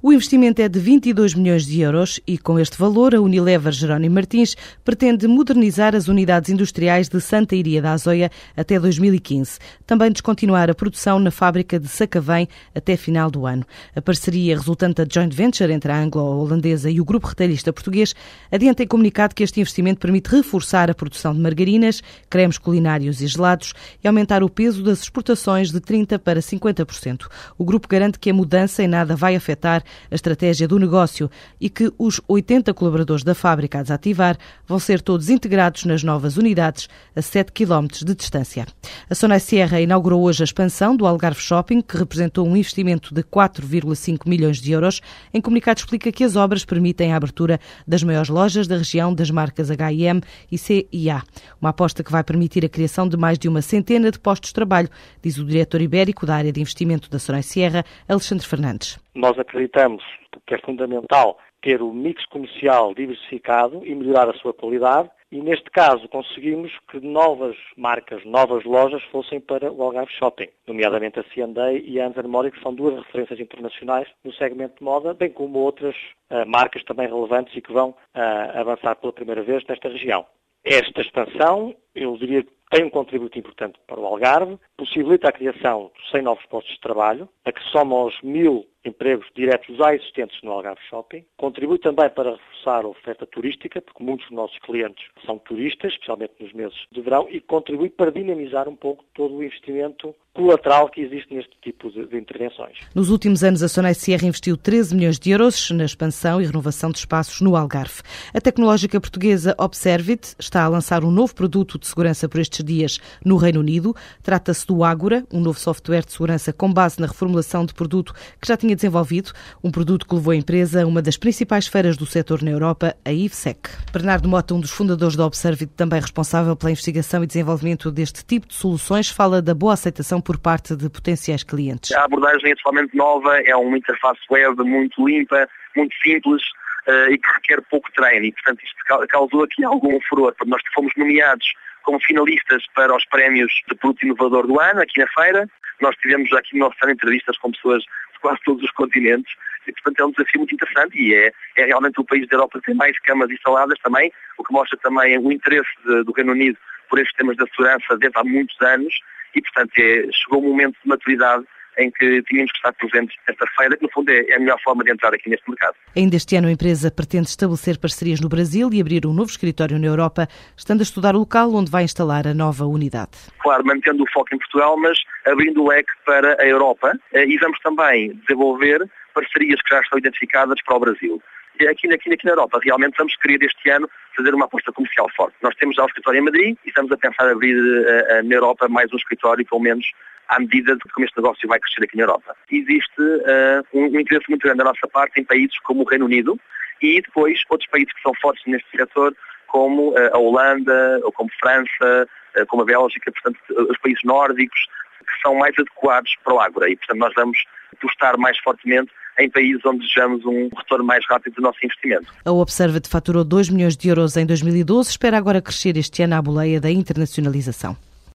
O investimento é de 22 milhões de euros e, com este valor, a Unilever Jerónimo Martins pretende modernizar as unidades industriais de Santa Iria da Azóia até 2015. Também descontinuar a produção na fábrica de Sacavém até final do ano. A parceria resultante da joint venture entre a anglo-holandesa e o grupo retalhista português adianta em comunicado que este investimento permite reforçar a produção de margarinas, cremes culinários e gelados e aumentar o peso das exportações de 30% para 50%. O grupo garante que a mudança em nada vai afetar a estratégia do negócio e que os 80 colaboradores da fábrica a desativar vão ser todos integrados nas novas unidades a 7 km de distância. A Sonai Sierra inaugurou hoje a expansão do Algarve Shopping, que representou um investimento de 4,5 milhões de euros. Em comunicado explica que as obras permitem a abertura das maiores lojas da região das marcas H&M e CIA. Uma aposta que vai permitir a criação de mais de uma centena de postos de trabalho, diz o diretor ibérico da área de investimento da Sonai Sierra, Alexandre Fernandes. Nós acreditamos que é fundamental ter o mix comercial diversificado e melhorar a sua qualidade e neste caso conseguimos que novas marcas, novas lojas fossem para o Algarve Shopping, nomeadamente a C&A e a Anza Mori, que são duas referências internacionais no segmento de moda, bem como outras uh, marcas também relevantes e que vão uh, avançar pela primeira vez nesta região. Esta expansão, eu diria que tem um contributo importante para o Algarve, possibilita a criação de 100 novos postos de trabalho, a que somam aos mil empregos diretos já existentes no Algarve Shopping. Contribui também para reforçar a oferta turística, porque muitos dos nossos clientes são turistas, especialmente nos meses de verão, e contribui para dinamizar um pouco todo o investimento colateral que existe neste tipo de, de intervenções. Nos últimos anos, a Sonai Sierra investiu 13 milhões de euros na expansão e renovação de espaços no Algarve. A tecnológica portuguesa Observit está a lançar um novo produto de segurança por estes dias no Reino Unido. Trata-se do Ágora, um novo software de segurança com base na reformulação de produto que já tinha desenvolvido, um produto que levou a empresa a uma das principais feiras do setor na Europa, a IVSEC. Bernardo Mota, um dos fundadores da Observit, também responsável pela investigação e desenvolvimento deste tipo de soluções, fala da boa aceitação por parte de potenciais clientes. A abordagem é totalmente nova, é uma interface web muito limpa, muito simples, Uh, e que requer pouco treino e, portanto, isto causou aqui algum furor. Nós fomos nomeados como finalistas para os prémios de produto inovador do ano, aqui na feira. Nós tivemos aqui no nosso entrevistas com pessoas de quase todos os continentes e, portanto, é um desafio muito interessante e é, é realmente o país da Europa que tem mais camas instaladas também, o que mostra também o interesse de, do Reino Unido por estes temas da segurança desde há muitos anos e, portanto, é, chegou o momento de maturidade em que tínhamos que estar presentes nesta feira, que no fundo é, é a melhor forma de entrar aqui neste mercado. Ainda este ano a empresa pretende estabelecer parcerias no Brasil e abrir um novo escritório na Europa, estando a estudar o local onde vai instalar a nova unidade. Claro, mantendo o foco em Portugal, mas abrindo o leque para a Europa eh, e vamos também desenvolver parcerias que já estão identificadas para o Brasil aqui, aqui, aqui na Europa, realmente vamos querer este ano fazer uma aposta comercial forte. Nós temos já o escritório em Madrid e estamos a pensar abrir uh, na Europa mais um escritório, pelo menos à medida de como este negócio vai crescer aqui na Europa. Existe uh, um, interesse muito grande da nossa parte em países como o Reino Unido e depois outros países que são fortes neste setor, como uh, a Holanda, ou como França, uh, como a Bélgica, portanto, os países nórdicos, que são mais adequados para o Ágora. E, portanto, nós vamos apostar mais fortemente em países onde desejamos um retorno mais rápido do nosso investimento. A Observa faturou 2 milhões de euros em 2012, espera agora crescer este ano à boleia da internacionalização.